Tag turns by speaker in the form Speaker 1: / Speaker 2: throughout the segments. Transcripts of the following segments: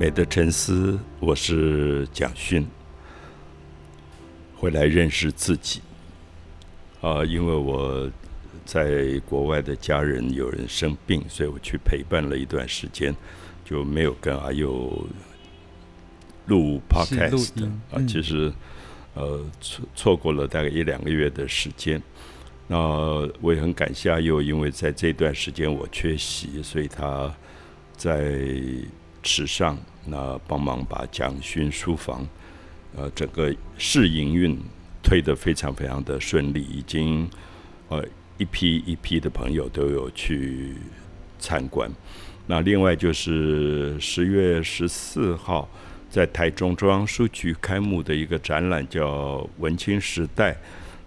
Speaker 1: 美的沉思，我是蒋勋。回来认识自己啊，因为我在国外的家人有人生病，所以我去陪伴了一段时间，就没有跟阿佑录 podcast 啊。其实呃错错过了大概一两个月的时间。那我也很感谢阿佑，因为在这段时间我缺席，所以他在池上。那帮忙把蒋勋书房，呃，整个试营运推得非常非常的顺利，已经呃一批一批的朋友都有去参观。那另外就是十月十四号在台中中央书局开幕的一个展览，叫《文青时代》。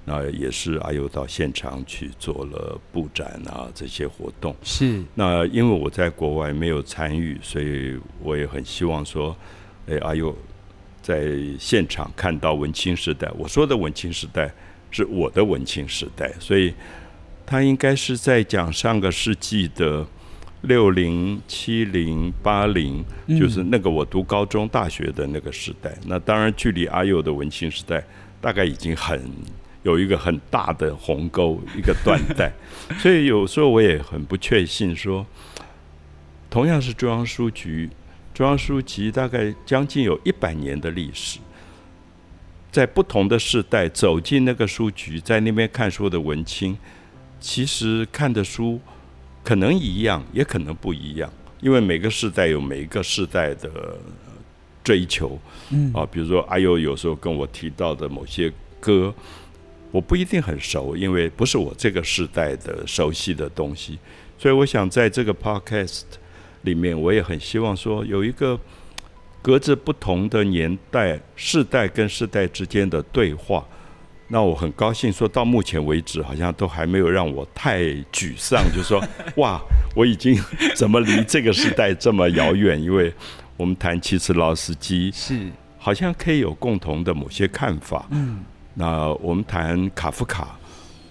Speaker 1: 那也是阿尤到现场去做了布展啊，这些活动
Speaker 2: 是。
Speaker 1: 那因为我在国外没有参与，所以我也很希望说，哎，阿尤在现场看到文青时代。我说的文青时代是我的文青时代，所以他应该是在讲上个世纪的六零、七零、八零，就是那个我读高中、大学的那个时代。那当然，距离阿尤的文青时代大概已经很。有一个很大的鸿沟，一个断代，所以有时候我也很不确信，说同样是中央书局，中央书局大概将近有一百年的历史，在不同的世代走进那个书局，在那边看书的文青，其实看的书可能一样，也可能不一样，因为每个世代有每一个世代的追求，嗯啊，比如说阿佑有时候跟我提到的某些歌。我不一定很熟，因为不是我这个时代的熟悉的东西，所以我想在这个 podcast 里面，我也很希望说有一个隔着不同的年代、世代跟世代之间的对话。那我很高兴，说到目前为止，好像都还没有让我太沮丧，就是说，哇，我已经怎么离这个时代这么遥远？因为我们谈其实劳斯基
Speaker 2: 是
Speaker 1: 好像可以有共同的某些看法，嗯。那我们谈卡夫卡，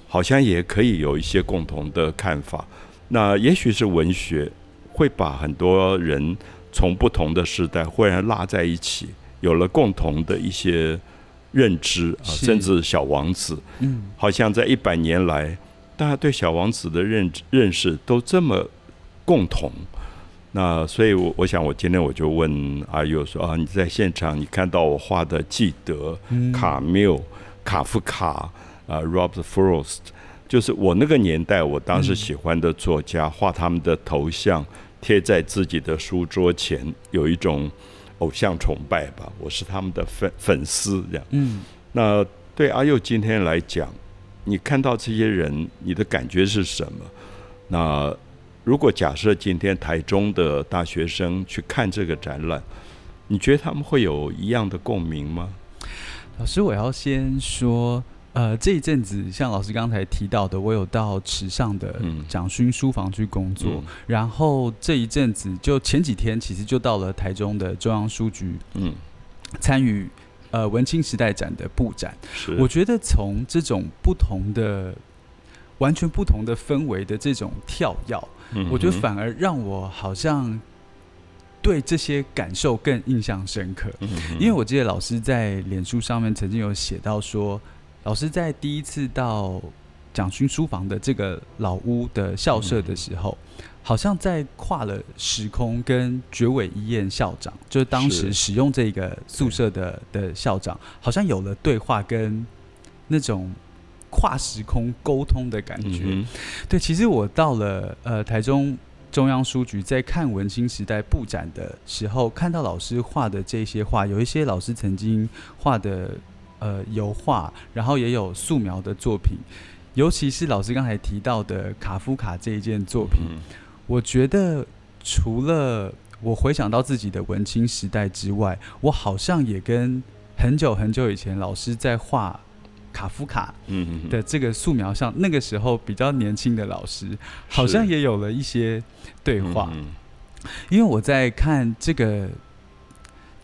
Speaker 1: 好像也可以有一些共同的看法。那也许是文学会把很多人从不同的时代忽然拉在一起，有了共同的一些认知啊，甚至小王子，嗯，好像在一百年来，大家对小王子的认认识都这么共同。那所以，我我想，我今天我就问阿佑说啊，你在现场你看到我画的记得卡缪。卡夫卡啊，Robert Frost，就是我那个年代，我当时喜欢的作家，画他们的头像贴在自己的书桌前，有一种偶像崇拜吧。我是他们的粉粉丝这样。嗯，那对阿佑今天来讲，你看到这些人，你的感觉是什么？那如果假设今天台中的大学生去看这个展览，你觉得他们会有一样的共鸣吗？
Speaker 2: 老师，我要先说，呃，这一阵子像老师刚才提到的，我有到池上的蒋勋书房去工作，然后这一阵子就前几天，其实就到了台中的中央书局，嗯，参与呃文青时代展的布展。我觉得从这种不同的、完全不同的氛围的这种跳跃，我觉得反而让我好像。对这些感受更印象深刻，因为我记得老师在脸书上面曾经有写到说，老师在第一次到蒋勋书房的这个老屋的校舍的时候，好像在跨了时空，跟绝尾一彦校长，就是当时使用这个宿舍的的校长，好像有了对话跟那种跨时空沟通的感觉。对，其实我到了呃台中。中央书局在看文青时代布展的时候，看到老师画的这些画，有一些老师曾经画的呃油画，然后也有素描的作品，尤其是老师刚才提到的卡夫卡这一件作品，我觉得除了我回想到自己的文青时代之外，我好像也跟很久很久以前老师在画。卡夫卡的这个素描上，那个时候比较年轻的老师，好像也有了一些对话。因为我在看这个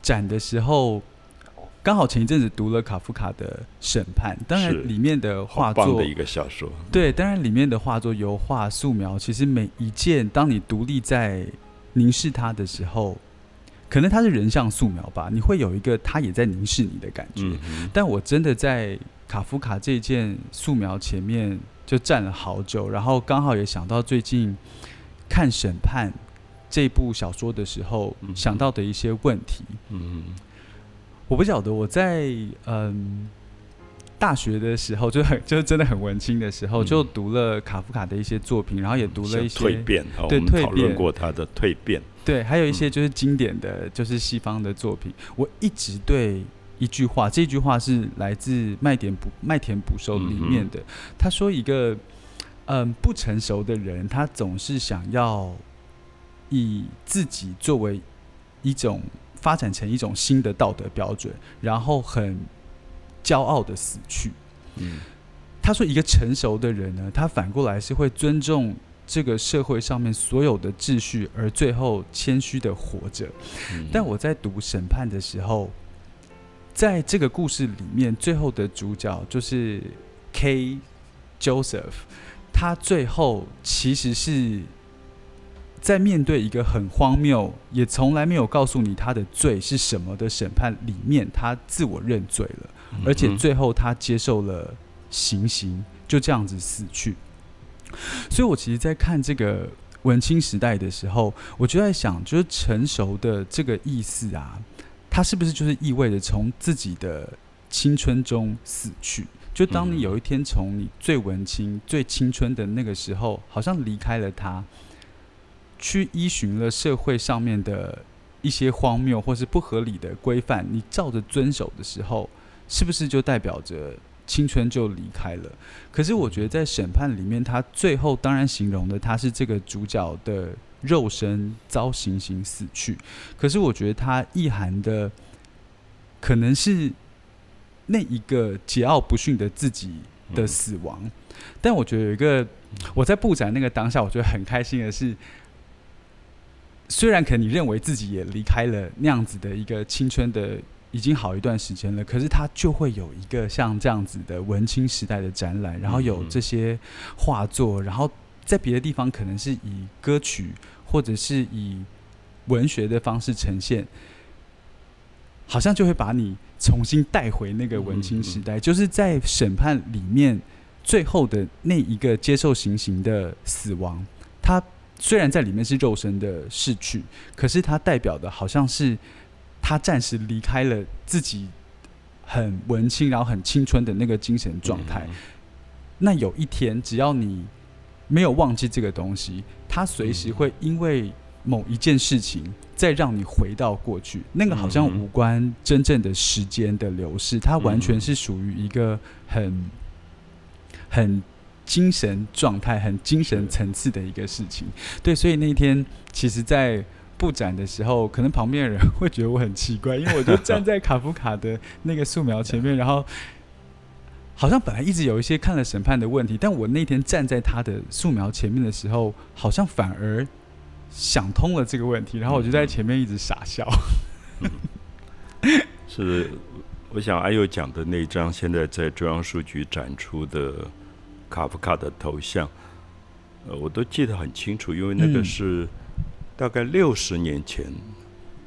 Speaker 2: 展的时候，刚好前一阵子读了卡夫卡的《审判》，当然里面的画作
Speaker 1: 的一个小说，
Speaker 2: 对，当然里面的画作、油画、素描，其实每一件，当你独立在凝视它的时候，可能他是人像素描吧，你会有一个他也在凝视你的感觉。但我真的在卡夫卡这件素描前面就站了好久，然后刚好也想到最近看《审判》这部小说的时候想到的一些问题。嗯，我不晓得我在嗯。大学的时候就很就是真的很文青的时候，就读了卡夫卡的一些作品，然后也读了一些
Speaker 1: 蜕变。对，讨论过他的蜕变。
Speaker 2: 对，还有一些就是经典的就是西方的作品。我一直对一句话，这句话是来自《麦田捕麦田捕手》里面的。他说：“一个嗯不成熟的人，他总是想要以自己作为一种发展成一种新的道德标准，然后很。”骄傲的死去。嗯，他说：“一个成熟的人呢，他反过来是会尊重这个社会上面所有的秩序，而最后谦虚的活着。”但我在读审判的时候，在这个故事里面，最后的主角就是 K Joseph，他最后其实是在面对一个很荒谬，也从来没有告诉你他的罪是什么的审判里面，他自我认罪了。而且最后他接受了行刑，就这样子死去。所以我其实，在看这个文青时代的时候，我就在想，就是成熟的这个意思啊，它是不是就是意味着从自己的青春中死去？就当你有一天从你最文青、最青春的那个时候，好像离开了他，去依循了社会上面的一些荒谬或是不合理的规范，你照着遵守的时候。是不是就代表着青春就离开了？可是我觉得在审判里面，他最后当然形容的他是这个主角的肉身遭行刑死去。可是我觉得他意涵的可能是那一个桀骜不驯的自己的死亡。但我觉得有一个我在布展那个当下，我觉得很开心的是，虽然可能你认为自己也离开了那样子的一个青春的。已经好一段时间了，可是它就会有一个像这样子的文青时代的展览，然后有这些画作，然后在别的地方可能是以歌曲或者是以文学的方式呈现，好像就会把你重新带回那个文青时代。就是在审判里面最后的那一个接受行刑的死亡，他虽然在里面是肉身的逝去，可是它代表的好像是。他暂时离开了自己很文青，然后很青春的那个精神状态。那有一天，只要你没有忘记这个东西，他随时会因为某一件事情再让你回到过去。那个好像无关真正的时间的流逝，它完全是属于一个很很精神状态、很精神层次的一个事情。对，所以那天其实，在。布展的时候，可能旁边的人会觉得我很奇怪，因为我就站在卡夫卡的那个素描前面，然后好像本来一直有一些看了审判的问题，但我那天站在他的素描前面的时候，好像反而想通了这个问题，然后我就在前面一直傻笑。
Speaker 1: 是，我想阿佑讲的那张现在在中央书局展出的卡夫卡的头像，呃，我都记得很清楚，因为那个是。大概六十年前，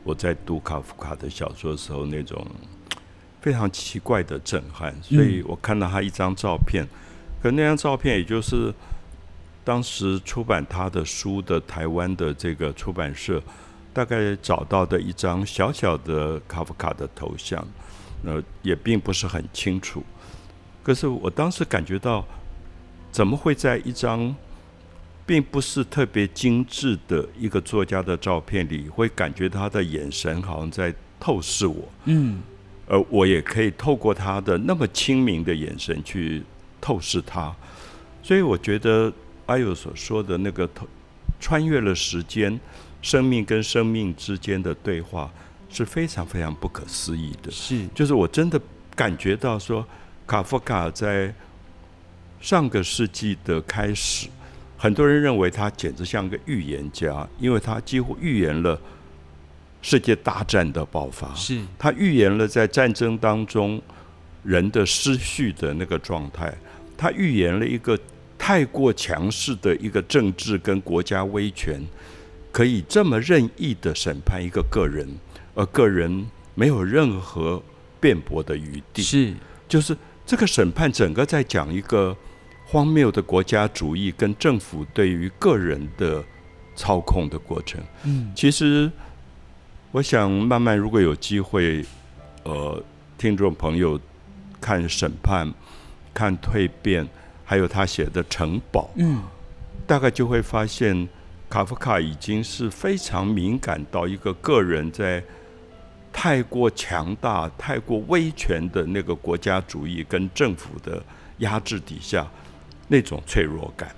Speaker 1: 我在读卡夫卡的小说的时候，那种非常奇怪的震撼。所以我看到他一张照片，可那张照片也就是当时出版他的书的台湾的这个出版社大概找到的一张小小的卡夫卡的头像，呃，也并不是很清楚。可是我当时感觉到，怎么会在一张？并不是特别精致的一个作家的照片里，会感觉他的眼神好像在透视我，嗯，而我也可以透过他的那么清明的眼神去透视他，所以我觉得阿友所说的那个穿越了时间，生命跟生命之间的对话是非常非常不可思议的，
Speaker 2: 是，
Speaker 1: 就是我真的感觉到说，卡夫卡在上个世纪的开始。很多人认为他简直像个预言家，因为他几乎预言了世界大战的爆发。
Speaker 2: 是
Speaker 1: 他预言了在战争当中人的失序的那个状态，他预言了一个太过强势的一个政治跟国家威权可以这么任意的审判一个个人，而个人没有任何辩驳的余地。
Speaker 2: 是，
Speaker 1: 就是这个审判整个在讲一个荒谬的国家主义跟政府对于个人的操控的过程。
Speaker 2: 嗯，
Speaker 1: 其实我想慢慢如果有机会，呃，听众朋友看审判、看蜕变，还有他写的城堡，
Speaker 2: 嗯，
Speaker 1: 大概就会发现。卡夫卡已经是非常敏感到一个个人在太过强大、太过威权的那个国家主义跟政府的压制底下那种脆弱感，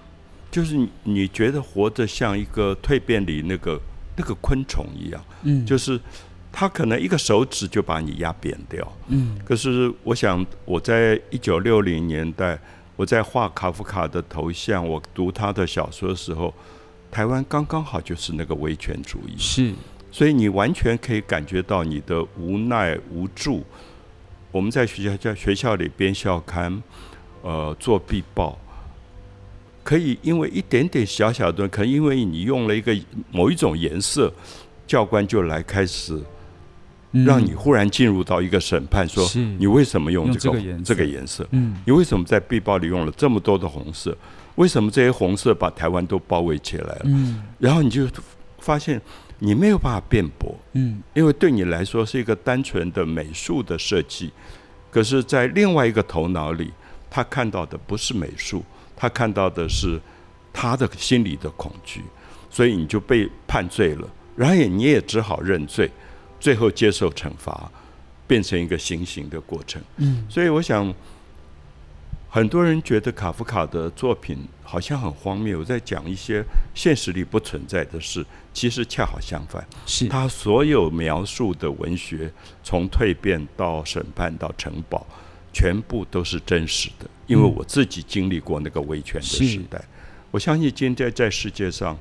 Speaker 1: 就是你你觉得活着像一个蜕变里那个那个昆虫一样，
Speaker 2: 嗯，
Speaker 1: 就是他可能一个手指就把你压扁掉，
Speaker 2: 嗯。
Speaker 1: 可是我想我在一九六零年代我在画卡夫卡的头像，我读他的小说的时候。台湾刚刚好就是那个威权主义，
Speaker 2: 是，
Speaker 1: 所以你完全可以感觉到你的无奈无助。我们在学校在学校里编校刊，呃，做壁报，可以因为一点点小小的，可能因为你用了一个某一种颜色，教官就来开始让你忽然进入到一个审判，说你为什么用这个这个颜色？
Speaker 2: 嗯，
Speaker 1: 你为什么在必报里用了这么多的红色？为什么这些红色把台湾都包围起来了？
Speaker 2: 嗯，
Speaker 1: 然后你就发现你没有办法辩驳，
Speaker 2: 嗯，
Speaker 1: 因为对你来说是一个单纯的美术的设计，可是，在另外一个头脑里，他看到的不是美术，他看到的是他的心里的恐惧，所以你就被判罪了，然后你也只好认罪，最后接受惩罚，变成一个行刑的过程。
Speaker 2: 嗯，
Speaker 1: 所以我想。很多人觉得卡夫卡的作品好像很荒谬，在讲一些现实里不存在的事。其实恰好相反，
Speaker 2: 是
Speaker 1: 他所有描述的文学，从蜕变到审判到城堡，全部都是真实的。因为我自己经历过那个威权的时代，我相信今天在世界上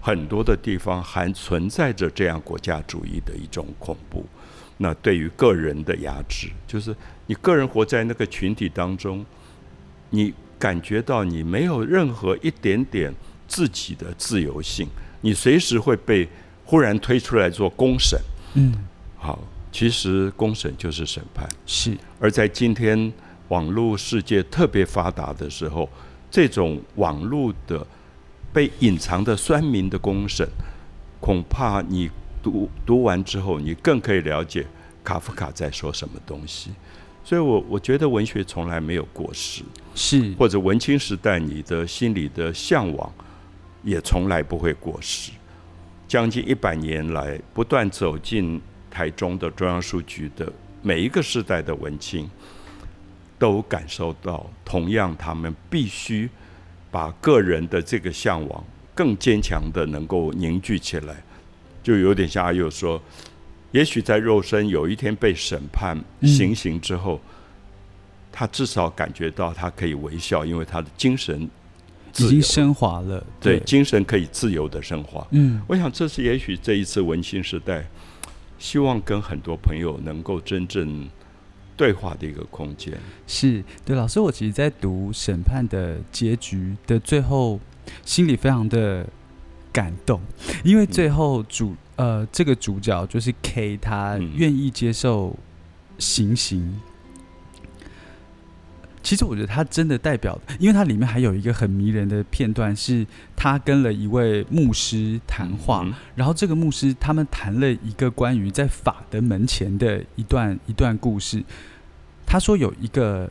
Speaker 1: 很多的地方还存在着这样国家主义的一种恐怖。那对于个人的压制，就是你个人活在那个群体当中。你感觉到你没有任何一点点自己的自由性，你随时会被忽然推出来做公审。
Speaker 2: 嗯，
Speaker 1: 好，其实公审就是审判。
Speaker 2: 是。
Speaker 1: 而在今天网络世界特别发达的时候，这种网络的被隐藏的酸民的公审，恐怕你读读完之后，你更可以了解卡夫卡在说什么东西。所以，我我觉得文学从来没有过时，
Speaker 2: 是
Speaker 1: 或者文青时代你的心里的向往，也从来不会过时。将近一百年来，不断走进台中的中央书局的每一个时代的文青，都感受到，同样他们必须把个人的这个向往更坚强的能够凝聚起来，就有点像阿佑说。也许在肉身有一天被审判、行刑之后，他至少感觉到他可以微笑，因为他的精神
Speaker 2: 已经升华了。
Speaker 1: 对，精神可以自由的升华。
Speaker 2: 嗯，
Speaker 1: 我想这是也许这一次文青时代，希望跟很多朋友能够真正对话的一个空间。
Speaker 2: 是对，老师，我其实，在读审判的结局的最后，心里非常的感动，因为最后主。呃，这个主角就是 K，他愿意接受行刑。其实我觉得他真的代表，因为他里面还有一个很迷人的片段，是他跟了一位牧师谈话，然后这个牧师他们谈了一个关于在法的门前的一段一段故事。他说有一个，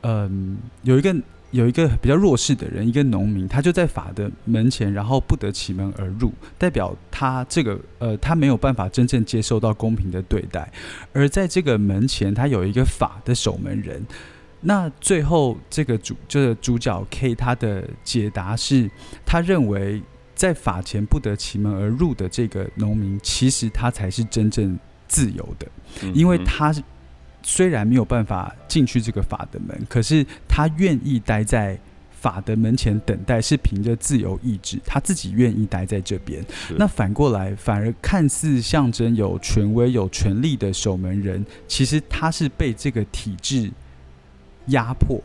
Speaker 2: 嗯，有一个。有一个比较弱势的人，一个农民，他就在法的门前，然后不得其门而入，代表他这个呃，他没有办法真正接受到公平的对待。而在这个门前，他有一个法的守门人。那最后这个主就是主角 K，他的解答是，他认为在法前不得其门而入的这个农民，其实他才是真正自由的，因为他是。虽然没有办法进去这个法的门，可是他愿意待在法的门前等待，是凭着自由意志，他自己愿意待在这边。那反过来，反而看似象征有权威、有权力的守门人，其实他是被这个体制压迫，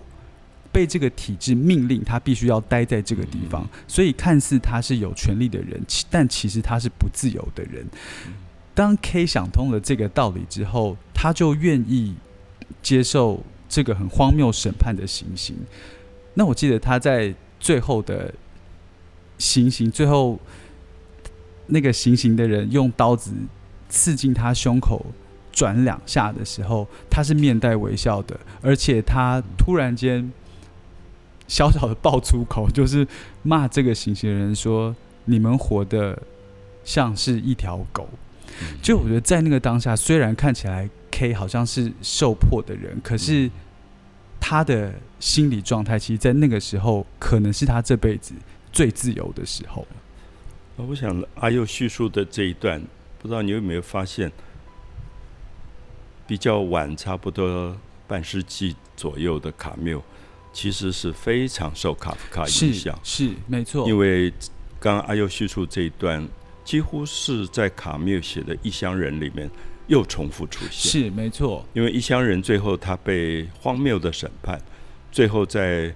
Speaker 2: 被这个体制命令，他必须要待在这个地方。所以看似他是有权利的人，但其实他是不自由的人。当 K 想通了这个道理之后，他就愿意接受这个很荒谬审判的行刑。那我记得他在最后的行刑，最后那个行刑的人用刀子刺进他胸口转两下的时候，他是面带微笑的，而且他突然间小小的爆粗口，就是骂这个行刑人说：“你们活的像是一条狗。”就我觉得，在那个当下，虽然看起来 K 好像是受迫的人，可是他的心理状态，其实，在那个时候，可能是他这辈子最自由的时候。
Speaker 1: 我想阿佑叙述的这一段，不知道你有没有发现，比较晚，差不多半世纪左右的卡缪，其实是非常受卡夫卡影响，
Speaker 2: 是没错。
Speaker 1: 因为刚刚阿佑叙述这一段。几乎是在卡缪写的《异乡人》里面又重复出现，
Speaker 2: 是没错。
Speaker 1: 因为《异乡人》最后他被荒谬的审判，最后在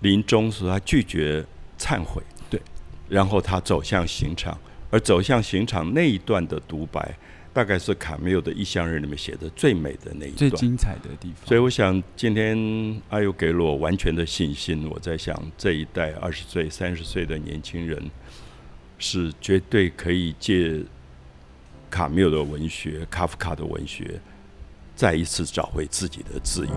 Speaker 1: 临终时他拒绝忏悔，
Speaker 2: 对，
Speaker 1: 然后他走向刑场，而走向刑场那一段的独白，大概是卡缪的《异乡人》里面写的最美的那一段，
Speaker 2: 最精彩的地方。
Speaker 1: 所以我想，今天阿尤给了我完全的信心。我在想，这一代二十岁、三十岁的年轻人。是绝对可以借卡缪的文学，卡夫卡的文学，再一次找回自己的自由。